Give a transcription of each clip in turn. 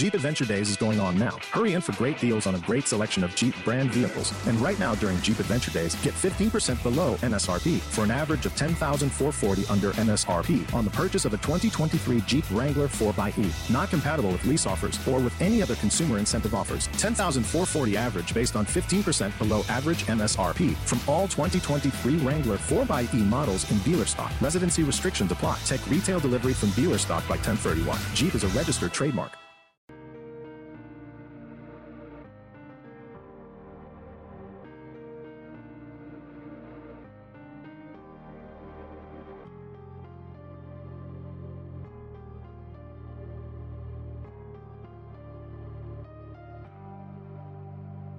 Jeep Adventure Days is going on now. Hurry in for great deals on a great selection of Jeep brand vehicles. And right now during Jeep Adventure Days, get 15% below MSRP for an average of 10440 under MSRP on the purchase of a 2023 Jeep Wrangler 4xE. Not compatible with lease offers or with any other consumer incentive offers. 10440 average based on 15% below average MSRP from all 2023 Wrangler 4xE models in dealer stock. Residency restrictions apply. Take retail delivery from dealer stock by 1031. Jeep is a registered trademark.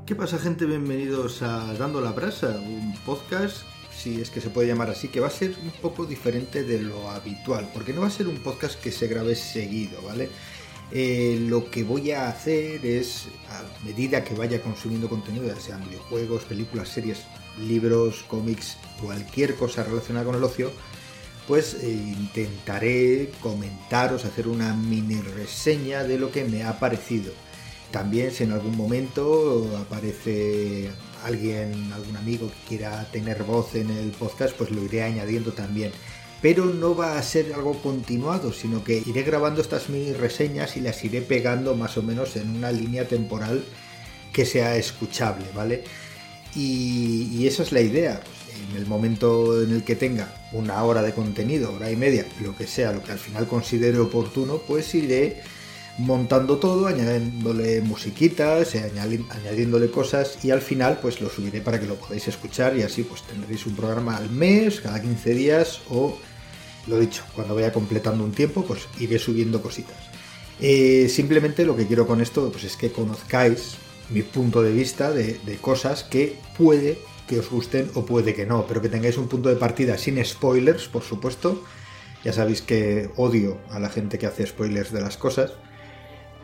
¿Qué pasa gente? Bienvenidos a Dando la Brasa, un podcast, si es que se puede llamar así, que va a ser un poco diferente de lo habitual, porque no va a ser un podcast que se grabe seguido, ¿vale? Eh, lo que voy a hacer es, a medida que vaya consumiendo contenido, ya sean videojuegos, películas, series, libros, cómics, cualquier cosa relacionada con el ocio, pues eh, intentaré comentaros, hacer una mini reseña de lo que me ha parecido también si en algún momento aparece alguien, algún amigo que quiera tener voz en el podcast, pues lo iré añadiendo también. Pero no va a ser algo continuado, sino que iré grabando estas mini reseñas y las iré pegando más o menos en una línea temporal que sea escuchable, ¿vale? Y, esa es la idea. En el momento en el que tenga una hora de contenido, hora y media, lo que sea, lo que al final considere oportuno, pues iré montando todo, añadiéndole musiquitas, eh, añadiéndole cosas y al final pues lo subiré para que lo podáis escuchar y así pues tendréis un programa al mes, cada 15 días o lo dicho, cuando vaya completando un tiempo pues iré subiendo cositas. Eh, simplemente lo que quiero con esto pues es que conozcáis mi punto de vista de, de cosas que puede que os gusten o puede que no, pero que tengáis un punto de partida sin spoilers, por supuesto. Ya sabéis que odio a la gente que hace spoilers de las cosas.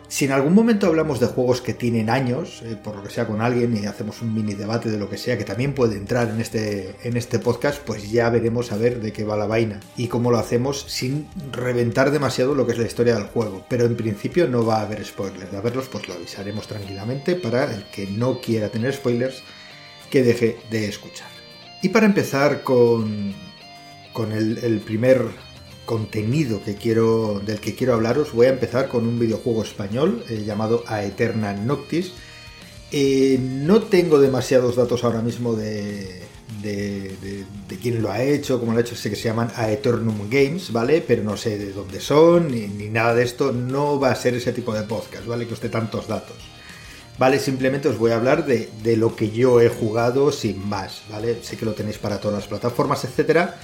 Si en algún momento hablamos de juegos que tienen años, eh, por lo que sea con alguien, y hacemos un mini debate de lo que sea, que también puede entrar en este, en este podcast, pues ya veremos a ver de qué va la vaina y cómo lo hacemos sin reventar demasiado lo que es la historia del juego. Pero en principio no va a haber spoilers. De haberlos, pues lo avisaremos tranquilamente para el que no quiera tener spoilers, que deje de escuchar. Y para empezar con, con el, el primer contenido que quiero, del que quiero hablaros, voy a empezar con un videojuego español eh, llamado Aeterna Noctis. Eh, no tengo demasiados datos ahora mismo de, quién lo ha hecho, cómo lo ha hecho, sé que se llaman Aeternum Games, ¿vale? Pero no sé de dónde son ni, ni nada de esto, no va a ser ese tipo de podcast, ¿vale? Que os dé tantos datos. ¿vale? Simplemente os voy a hablar de, de, lo que yo he jugado sin más, ¿vale? Sé que lo tenéis para todas las plataformas, etcétera,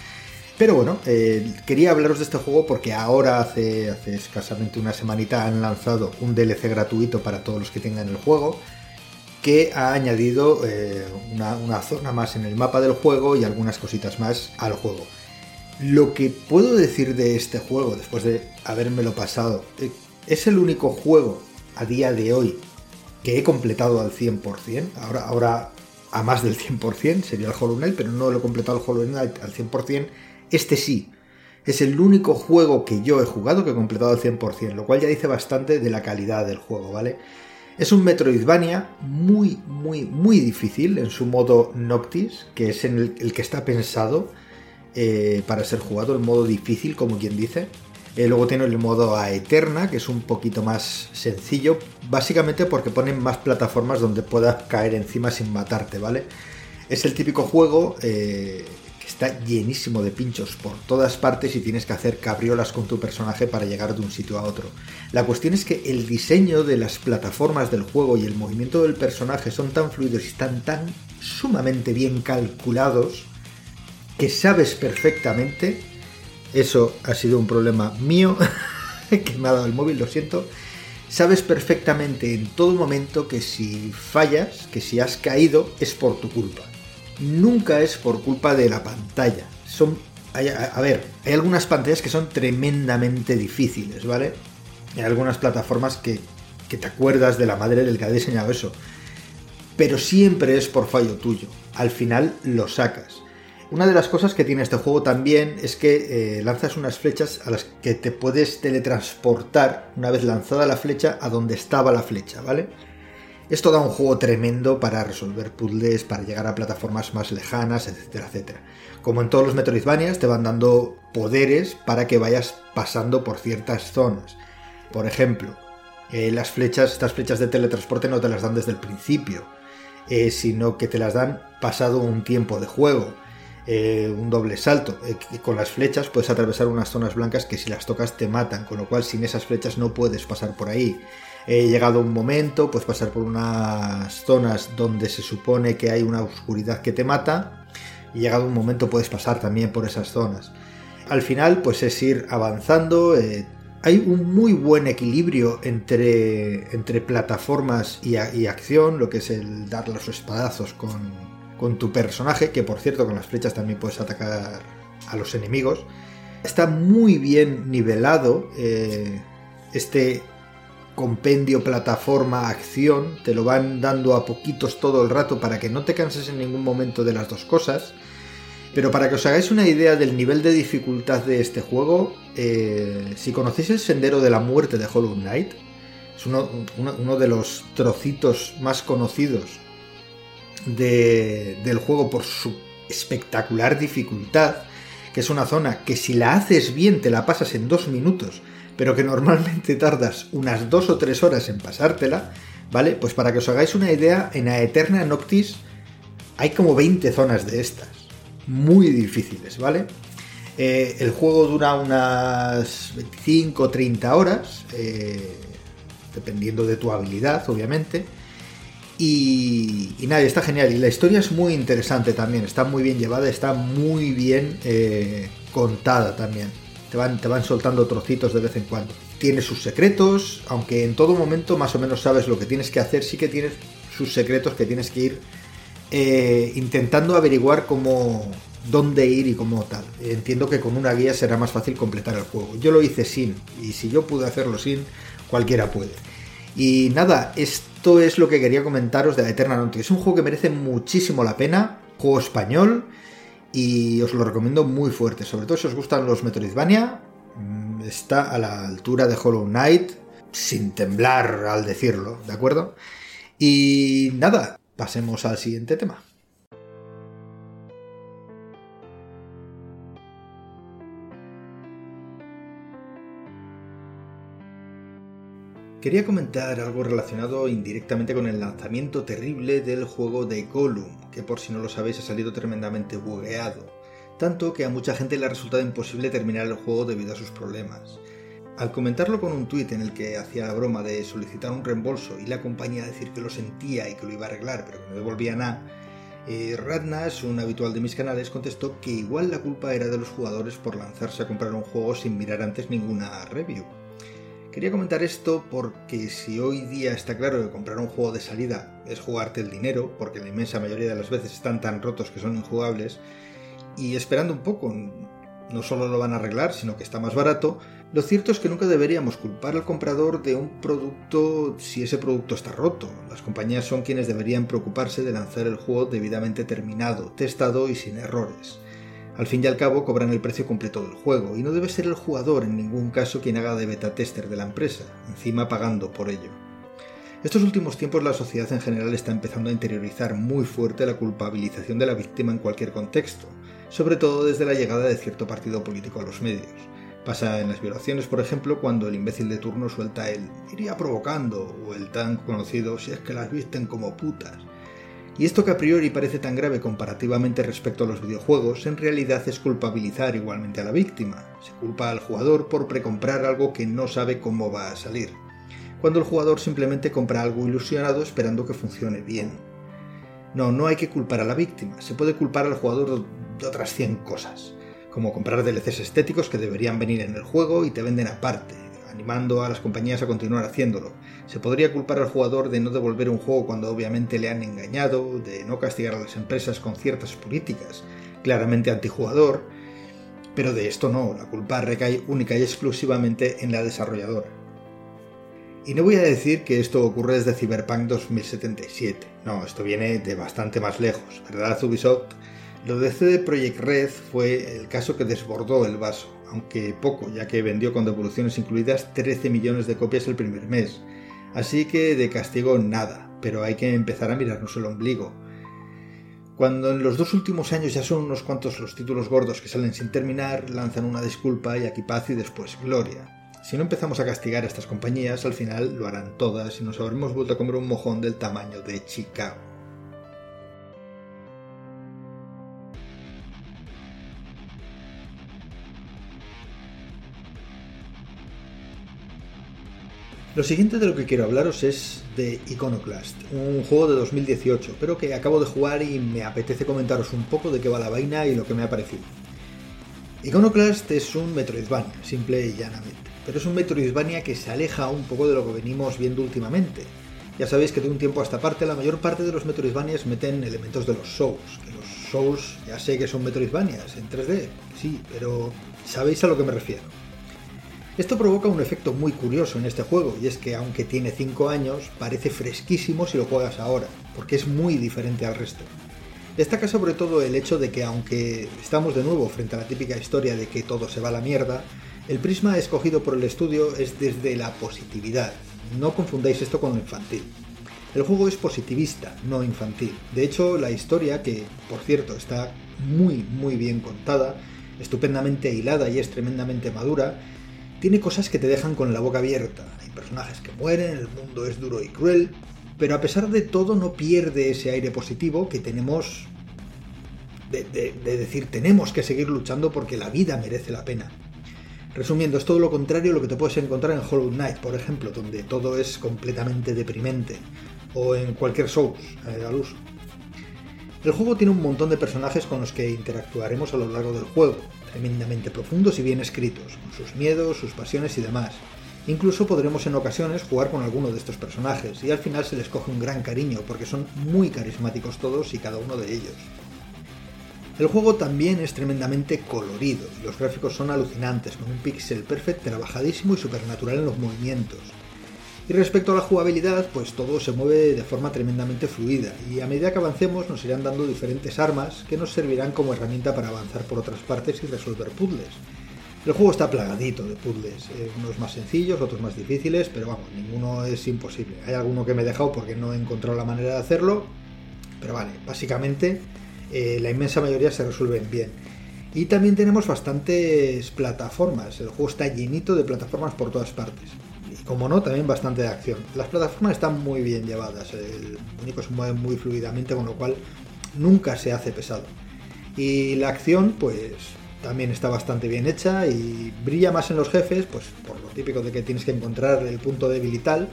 pero bueno, eh, quería hablaros de este juego porque ahora hace, escasamente una semanita han lanzado un DLC gratuito para todos los que tengan el juego que ha añadido eh, una, zona más en el mapa del juego y algunas cositas más al juego. Lo que puedo decir de este juego después de habérmelo pasado, eh, es el único juego a día de hoy que he completado al 100%, ahora, ahora a más del 100%, sería el Hollow Knight, pero no lo he completado el Hollow Knight al 100%, este sí. Es el único juego que yo he jugado que he completado al 100%, lo cual ya dice bastante de la calidad del juego, ¿vale? Es un Metroidvania muy, muy, muy difícil en su modo Noctis, que es el, que está pensado eh, para ser jugado, el modo difícil, como quien dice. Eh, luego tiene el modo a Eterna, que es un poquito más sencillo, básicamente porque ponen más plataformas donde puedas caer encima sin matarte, ¿vale? Es el típico juego eh, está llenísimo de pinchos por todas partes y tienes que hacer cabriolas con tu personaje para llegar de un sitio a otro. La cuestión es que el diseño de las plataformas del juego y el movimiento del personaje son tan fluidos y están tan sumamente bien calculados que sabes perfectamente, eso ha sido un problema mío, que me ha dado el móvil, lo siento, sabes perfectamente en todo momento que si fallas, que si has caído, es por tu culpa nunca es por culpa de la pantalla. Son, a, ver, hay algunas pantallas que son tremendamente difíciles, ¿vale? Hay algunas plataformas que, que te acuerdas de la madre del que ha diseñado eso. Pero siempre es por fallo tuyo. Al final lo sacas. Una de las cosas que tiene este juego también es que eh, lanzas unas flechas a las que te puedes teletransportar una vez lanzada la flecha a donde estaba la flecha, ¿vale? Esto da un juego tremendo para resolver puzzles, para llegar a plataformas más lejanas, etcétera, etcétera. Como en todos los Metroidvanias, te van dando poderes para que vayas pasando por ciertas zonas. Por ejemplo, eh, las flechas, estas flechas de teletransporte no te las dan desde el principio, eh, sino que te las dan pasado un tiempo de juego. Eh, un doble salto. con las flechas puedes atravesar unas zonas blancas que si las tocas te matan, con lo cual sin esas flechas no puedes pasar por ahí. He llegado un momento, puedes pasar por unas zonas donde se supone que hay una oscuridad que te mata, y llegado un momento puedes pasar también por esas zonas. Al final, pues es ir avanzando. Eh, hay un muy buen equilibrio entre, entre plataformas y, acción, lo que es el dar los espadazos con, con tu personaje, que por cierto con las flechas también puedes atacar a los enemigos. Está muy bien nivelado eh, este compendio, plataforma, acción, te lo van dando a poquitos todo el rato para que no te canses en ningún momento de las dos cosas. Pero para que os hagáis una idea del nivel de dificultad de este juego, eh, si conocéis el Sendero de la Muerte de Hollow Knight, es uno, de los trocitos más conocidos del juego por su espectacular dificultad, que es una zona que si la haces bien te la pasas en dos minutos, pero que normalmente tardas unas dos o tres horas en pasártela, ¿vale? Pues para que os hagáis una idea, en Aeterna Noctis hay como 20 zonas de estas, muy difíciles, ¿vale? Eh, el juego dura unas 25 o 30 horas, eh, dependiendo de tu habilidad, obviamente. Y, nada, está genial. Y la historia es muy interesante también, está muy bien llevada, está muy bien eh, contada también te van, te van soltando trocitos de vez en cuando. Tiene sus secretos, aunque en todo momento más o menos sabes lo que tienes que hacer, sí que tienes sus secretos que tienes que ir eh, intentando averiguar cómo, dónde ir y cómo tal. Entiendo que con una guía será más fácil completar el juego. Yo lo hice sin, y si yo pude hacerlo sin, cualquiera puede. Y nada, esto es lo que quería comentaros de la Eterna Noche. Es un juego que merece muchísimo la pena, juego español, y os lo recomiendo muy fuerte, sobre todo si os gustan los Metroidvania, mm, está a la altura de Hollow Knight, sin temblar al decirlo, ¿de acuerdo? Y nada, pasemos al siguiente tema. Quería comentar algo relacionado indirectamente con el lanzamiento terrible del juego de Gollum, que por si no lo sabéis ha salido tremendamente bugueado, tanto que a mucha gente le ha resultado imposible terminar el juego debido a sus problemas. Al comentarlo con un tuit en el que hacía la broma de solicitar un reembolso y la compañía decir que lo sentía y que lo iba a arreglar pero que no devolvía nada, eh, Radnas, un habitual de mis canales, contestó que igual la culpa era de los jugadores por lanzarse a comprar un juego sin mirar antes ninguna review. Quería comentar esto porque si hoy día está claro que comprar un juego de salida es jugarte el dinero, porque la inmensa mayoría de las veces están tan rotos que son injugables, y esperando un poco, no solo lo van a arreglar, sino que está más barato, lo cierto es que nunca deberíamos culpar al comprador de un producto si ese producto está roto. Las compañías son quienes deberían preocuparse de lanzar el juego debidamente terminado, testado y sin errores. Al fin y al cabo cobran el precio completo del juego y no debe ser el jugador en ningún caso quien haga de beta tester de la empresa, encima pagando por ello. Estos últimos tiempos la sociedad en general está empezando a interiorizar muy fuerte la culpabilización de la víctima en cualquier contexto, sobre todo desde la llegada de cierto partido político a los medios. Pasa en las violaciones, por ejemplo, cuando el imbécil de turno suelta el iría provocando o el tan conocido si es que las visten como putas, y esto que a priori parece tan grave comparativamente respecto a los videojuegos, en realidad es culpabilizar igualmente a la víctima. Se culpa al jugador por precomprar algo que no sabe cómo va a salir, cuando el jugador simplemente compra algo ilusionado esperando que funcione bien. No, no hay que culpar a la víctima, se puede culpar al jugador de otras 100 cosas, como comprar DLCs estéticos que deberían venir en el juego y te venden aparte, animando a las compañías a continuar haciéndolo. Se podría culpar al jugador de no devolver un juego cuando obviamente le han engañado, de no castigar a las empresas con ciertas políticas claramente antijugador, pero de esto no, la culpa recae única y exclusivamente en la desarrolladora. Y no voy a decir que esto ocurre desde Cyberpunk 2077, no, esto viene de bastante más lejos, ¿verdad Ubisoft? Lo de CD Projekt Red fue el caso que desbordó el vaso, aunque poco, ya que vendió con devoluciones incluidas 13 millones de copias el primer mes. Así que de castigo nada, pero hay que empezar a mirarnos el ombligo. Cuando en los dos últimos años ya son unos cuantos los títulos gordos que salen sin terminar, lanzan una disculpa y aquí paz y después gloria. Si no empezamos a castigar a estas compañías, al final lo harán todas y nos habremos vuelto a comer un mojón del tamaño de Chicago. Lo siguiente de lo que quiero hablaros es de Iconoclast, un juego de 2018, pero que acabo de jugar y me apetece comentaros un poco de qué va la vaina y lo que me ha parecido. Iconoclast es un Metroidvania, simple y llanamente, pero es un Metroidvania que se aleja un poco de lo que venimos viendo últimamente. Ya sabéis que de un tiempo a esta parte la mayor parte de los Metroidvanias meten elementos de los Souls, que los Souls ya sé que son Metroidvanias en 3D, sí, pero sabéis a lo que me refiero. Esto provoca un efecto muy curioso en este juego, y es que aunque tiene 5 años, parece fresquísimo si lo juegas ahora, porque es muy diferente al resto. Destaca sobre todo el hecho de que aunque estamos de nuevo frente a la típica historia de que todo se va a la mierda, el prisma escogido por el estudio es desde la positividad. No confundáis esto con lo infantil. El juego es positivista, no infantil. De hecho, la historia, que por cierto está muy muy bien contada, estupendamente hilada y es tremendamente madura, tiene cosas que te dejan con la boca abierta. Hay personajes que mueren, el mundo es duro y cruel, pero a pesar de todo no pierde ese aire positivo que tenemos de, decir tenemos que seguir luchando porque la vida merece la pena. Resumiendo, es todo lo contrario a lo que te puedes encontrar en Hollow Knight, por ejemplo, donde todo es completamente deprimente, o en cualquier Souls eh, al uso. El juego tiene un montón de personajes con los que interactuaremos a lo largo del juego, tremendamente profundos y bien escritos, con sus miedos, sus pasiones y demás. Incluso podremos en ocasiones jugar con alguno de estos personajes y al final se les coge un gran cariño porque son muy carismáticos todos y cada uno de ellos. El juego también es tremendamente colorido y los gráficos son alucinantes, con un pixel perfect trabajadísimo y supernatural en los movimientos. Y respecto a la jugabilidad, pues todo se mueve de forma tremendamente fluida y a medida que avancemos nos irán dando diferentes armas que nos servirán como herramienta para avanzar por otras partes y resolver puzzles. El juego está plagadito de puzzles, eh, unos más sencillos, otros más difíciles, pero vamos, ninguno es imposible. Hay alguno que me he dejado porque no he encontrado la manera de hacerlo, pero vale, básicamente eh, la inmensa mayoría se resuelven bien. Y también tenemos bastantes plataformas, el juego está llenito de plataformas por todas partes como no, también bastante de acción. Las plataformas están muy bien llevadas, el único se mueve muy fluidamente, con lo cual nunca se hace pesado. Y la acción, pues también está bastante bien hecha y brilla más en los jefes, pues por lo típico de que tienes que encontrar el punto débil y tal.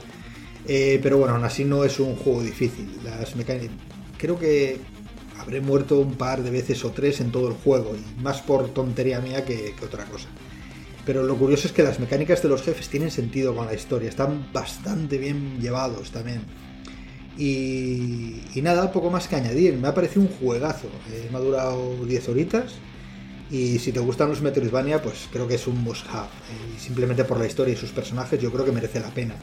Eh, pero bueno, aún así no es un juego difícil. Las mecánicas. Creo que habré muerto un par de veces o tres en todo el juego, y más por tontería mía que otra cosa. Pero lo curioso es que las mecánicas de los jefes tienen sentido con la historia, están bastante bien llevados también. Y, nada, poco más que añadir. Me ha parecido un juegazo. Eh, me ha durado 10 horitas. Y si te gustan los Metroidvania, pues creo que es un must-have. Eh, simplemente por la historia y sus personajes, yo creo que merece la pena.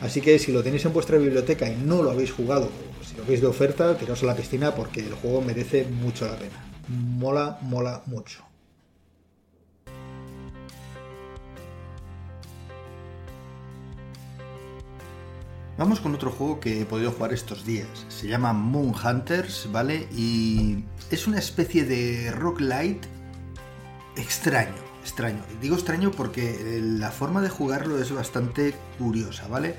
Así que si lo tenéis en vuestra biblioteca y no lo habéis jugado, o si lo veis de oferta, tiraos a la piscina porque el juego merece mucho la pena. Mola, mola mucho. Vamos con otro juego que he podido jugar estos días. Se llama Moon Hunters, ¿vale? Y es una especie de roguelite extraño, extraño. Digo extraño porque la forma de jugarlo es bastante curiosa, ¿vale?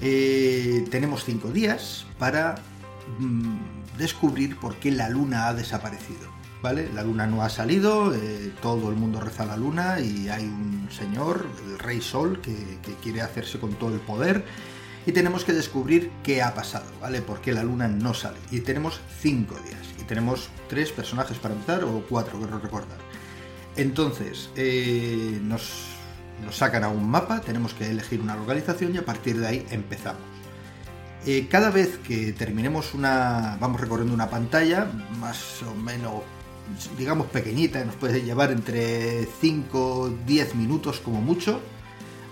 Eh, tenemos cinco días para mm, descubrir por qué la luna ha desaparecido. ¿Vale? La luna no ha salido, eh, todo el mundo reza a la luna y hay un señor, el rey Sol, que quiere hacerse con todo el poder y tenemos que descubrir qué ha pasado, ¿vale? ¿Por qué la luna no sale? Y tenemos cinco días y tenemos tres personajes para empezar o cuatro, no recordar. Entonces, eh, nos, nos, sacan a un mapa, tenemos que elegir una localización y a partir de ahí empezamos. Eh, cada vez que terminemos una, vamos recorriendo una pantalla, más o menos, digamos pequeñita, nos puede llevar entre 5 o 10 minutos como mucho,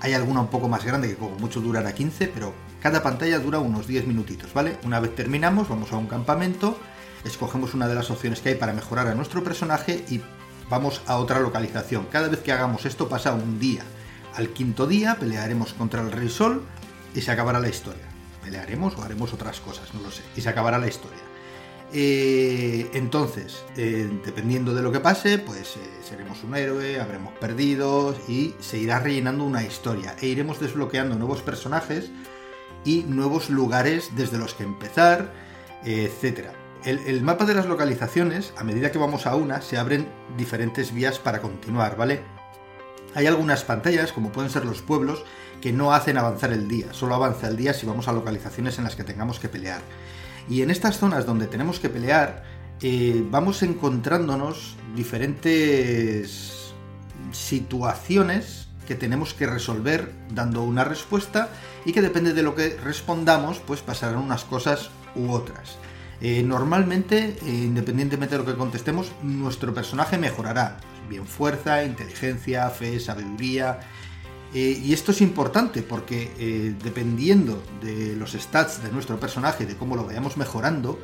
hay alguna un poco más grande que como mucho durará 15, pero cada pantalla dura unos 10 minutitos, ¿vale? Una vez terminamos, vamos a un campamento escogemos una de las opciones que hay para mejorar a nuestro personaje y vamos a otra localización. Cada vez que hagamos esto pasa un día. Al quinto día pelearemos contra el Rey Sol y se acabará la historia. Pelearemos o haremos otras cosas, no lo sé. Y se acabará la historia. Eh, entonces, eh, dependiendo de lo que pase, pues eh, seremos un héroe, habremos perdido y se irá rellenando una historia. E iremos desbloqueando nuevos personajes y nuevos lugares desde los que empezar, etc. El, el, mapa de las localizaciones, a medida que vamos a una, se abren diferentes vías para continuar, ¿vale? Hay algunas pantallas, como pueden ser los pueblos, que no hacen avanzar el día, solo avanza el día si vamos a localizaciones en las que tengamos que pelear. Y en estas zonas donde tenemos que pelear, eh, vamos encontrándonos diferentes situaciones que tenemos que resolver dando una respuesta y que depende de lo que respondamos, pues pasarán unas cosas u otras. Eh, normalmente, eh, independientemente de lo que contestemos, nuestro personaje mejorará. Bien fuerza, inteligencia, fe, sabiduría, eh, y esto es importante porque eh, dependiendo de los stats de nuestro personaje, de cómo lo vayamos mejorando,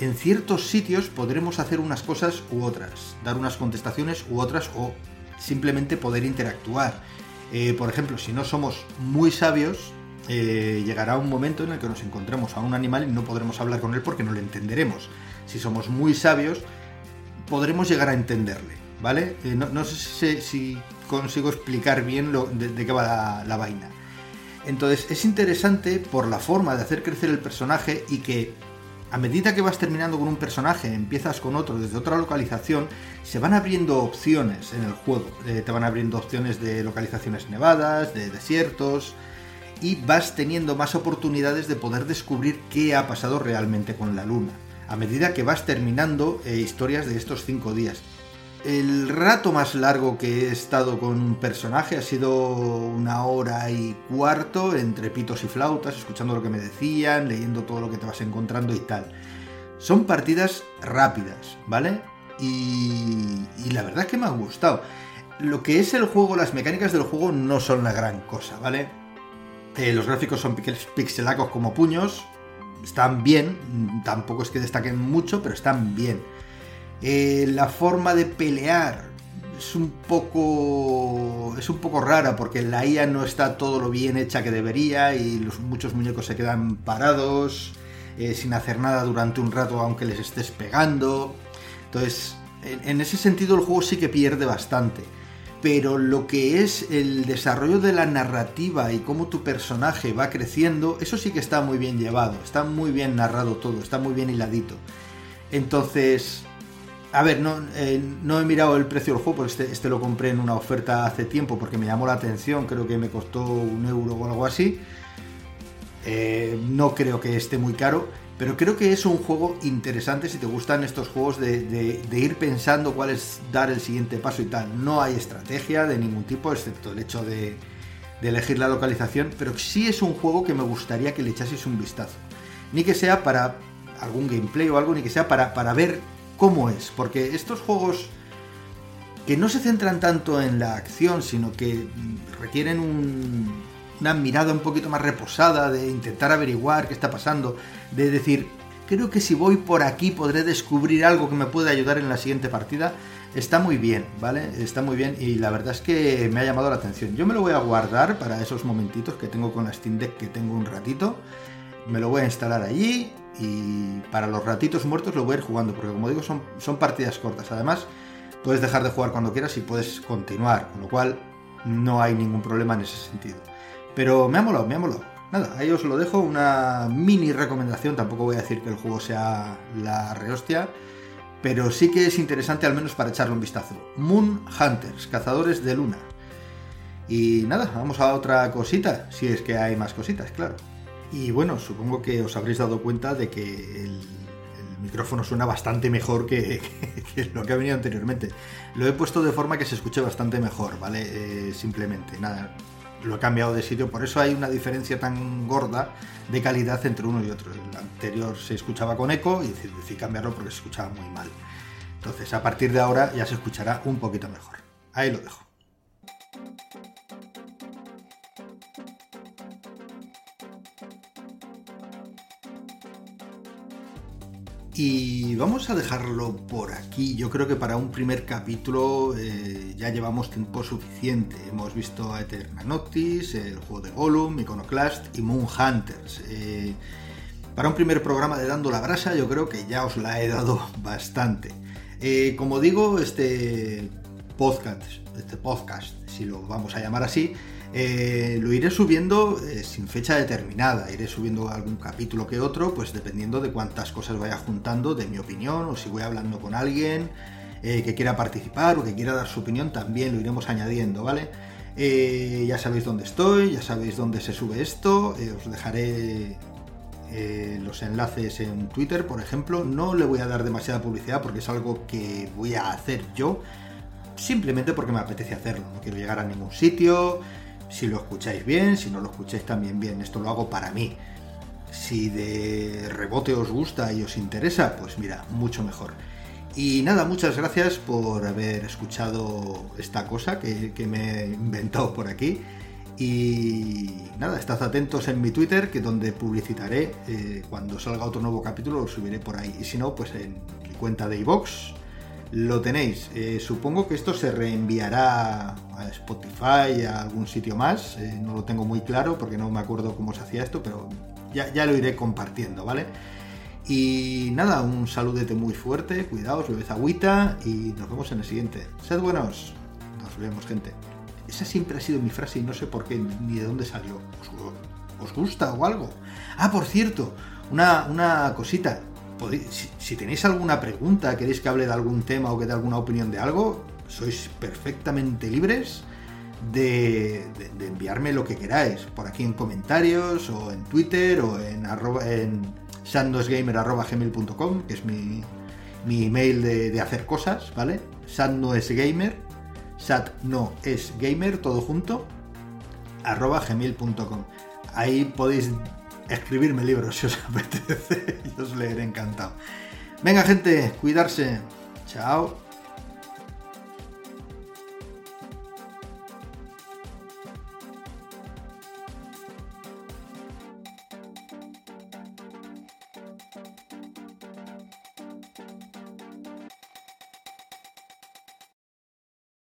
en ciertos sitios podremos hacer unas cosas u otras, dar unas contestaciones u otras o simplemente poder interactuar. Eh, por ejemplo, si no somos muy sabios, llegará un momento en el que nos encontremos a un animal y no podremos hablar con él porque no le entenderemos. Si somos muy sabios, podremos llegar a entenderle, ¿vale? no, sé si consigo explicar bien lo, de, qué va la, vaina. Entonces es interesante por la forma de hacer crecer el personaje y que a medida que vas terminando con un personaje, empiezas con otro desde otra localización, se van abriendo opciones en el juego. Eh, te van abriendo opciones de localizaciones nevadas, de desiertos, y vas teniendo más oportunidades de poder descubrir qué ha pasado realmente con la luna. A medida que vas terminando eh, historias de estos cinco días. El rato más largo que he estado con un personaje ha sido una hora y cuarto entre pitos y flautas, escuchando lo que me decían, leyendo todo lo que te vas encontrando y tal. Son partidas rápidas, ¿vale? Y, la verdad es que me ha gustado. Lo que es el juego, las mecánicas del juego no son la gran cosa, ¿vale? Eh, los gráficos son pixelacos como puños, están bien, tampoco es que destaquen mucho, pero están bien eh, la forma de pelear es un poco es un poco rara porque la IA no está todo lo bien hecha que debería y los, muchos muñecos se quedan parados eh, sin hacer nada durante un rato aunque les estés pegando. Entonces en, ese sentido el juego sí que pierde bastante. Pero lo que es el desarrollo de la narrativa y cómo tu personaje va creciendo eso sí que está muy bien llevado está muy bien narrado todo está muy bien hiladito. Entonces a ver, no, eh, no, he mirado el precio del juego, porque este, este, lo compré en una oferta hace tiempo porque me llamó la atención, creo que me costó un euro o algo así. Eh, no creo que esté muy caro, pero creo que es un juego interesante si te gustan estos juegos de, ir pensando cuál es dar el siguiente paso y tal. No hay estrategia de ningún tipo, excepto el hecho de, elegir la localización, pero sí es un juego que me gustaría que le echases un vistazo. Ni que sea para algún gameplay o algo, ni que sea para, para ver cómo es, porque estos juegos que no se centran tanto en la acción, sino que requieren una mirada un poquito más reposada, de intentar averiguar qué está pasando, de decir, creo que si voy por aquí podré descubrir algo que me puede ayudar en la siguiente partida, está muy bien, ¿vale? Está muy bien y la verdad es que me ha llamado la atención. Yo me lo voy a guardar para esos momentitos que tengo con la Steam Deck que tengo un ratito. Me lo voy a instalar allí y para los ratitos muertos lo voy a ir jugando, porque como digo, son, son partidas cortas. Además, puedes dejar de jugar cuando quieras y puedes continuar, con lo cual no hay ningún problema en ese sentido. Pero me ha molado, me ha molado. Nada, ahí os lo dejo, una mini recomendación, tampoco voy a decir que el juego sea la rehostia, pero sí que es interesante al menos para echarle un vistazo. Moon Hunters, cazadores de luna. Y nada, vamos a otra cosita, si es que hay más cositas, claro. Y bueno, supongo que os habréis dado cuenta de que el, micrófono suena bastante mejor que, lo que ha venido anteriormente. Lo he puesto de forma que se escuche bastante mejor, ¿vale? Eh, simplemente, nada, lo he cambiado de sitio, por eso hay una diferencia tan gorda de calidad entre uno y otro. El anterior se escuchaba con eco y decidí cambiarlo porque se escuchaba muy mal. Entonces, a partir de ahora ya se escuchará un poquito mejor. Ahí lo dejo. Y vamos a dejarlo por aquí. Yo creo que para un primer capítulo eh, ya llevamos tiempo suficiente. Hemos visto a Eterna Noctis, el juego de Gollum, Iconoclast y Moon Hunters. Eh, para un primer programa de Dando la Brasa yo creo que ya os la he dado bastante. Eh, como digo, este podcast, este podcast, si lo vamos a llamar así, eh, lo iré subiendo eh, sin fecha determinada, iré subiendo algún capítulo que otro, pues dependiendo de cuántas cosas vaya juntando, de mi opinión, o si voy hablando con alguien que quiera participar o que quiera dar su opinión, también lo iremos añadiendo, ¿vale? ya sabéis dónde estoy, ya sabéis dónde se sube esto, os dejaré eh, los enlaces en Twitter, por ejemplo. No le voy a dar demasiada publicidad porque es algo que voy a hacer yo, simplemente porque me apetece hacerlo. No quiero llegar a ningún sitio. Si lo escucháis bien, si no lo escucháis también bien. Esto lo hago para mí. Si de rebote os gusta y os interesa, pues mira, mucho mejor. Y nada, muchas gracias por haber escuchado esta cosa que, que me he inventado por aquí. Y nada, estad atentos en mi Twitter, que donde publicitaré eh, cuando salga otro nuevo capítulo, lo subiré por ahí. Y si no, pues en mi cuenta de iVox lo tenéis. Eh, supongo que esto se reenviará a Spotify, a algún sitio más. Eh, no lo tengo muy claro porque no me acuerdo cómo se hacía esto, pero ya, ya lo iré compartiendo, ¿vale? Y nada, un saludete muy fuerte, cuidaos, bebed agüita y nos vemos en el siguiente. Sed buenos. Nos vemos, gente. Esa siempre ha sido mi frase y no sé por qué ni de dónde salió. ¿Os, gusta o algo? Ah, por cierto, una, cosita. Si, tenéis alguna pregunta, queréis que hable de algún tema o que dé alguna opinión de algo, sois perfectamente libres de, enviarme lo que queráis, por aquí en comentarios o en Twitter o en, en sandnosgamer.gmail.com, que es mi, mi email de, hacer cosas, ¿vale? Sandnoesgamer sat no es gamer, todo junto, arroba gmail.com. Ahí podéis escribirme libros si os apetece y os leeré encantado. Venga gente, cuidarse. Chao.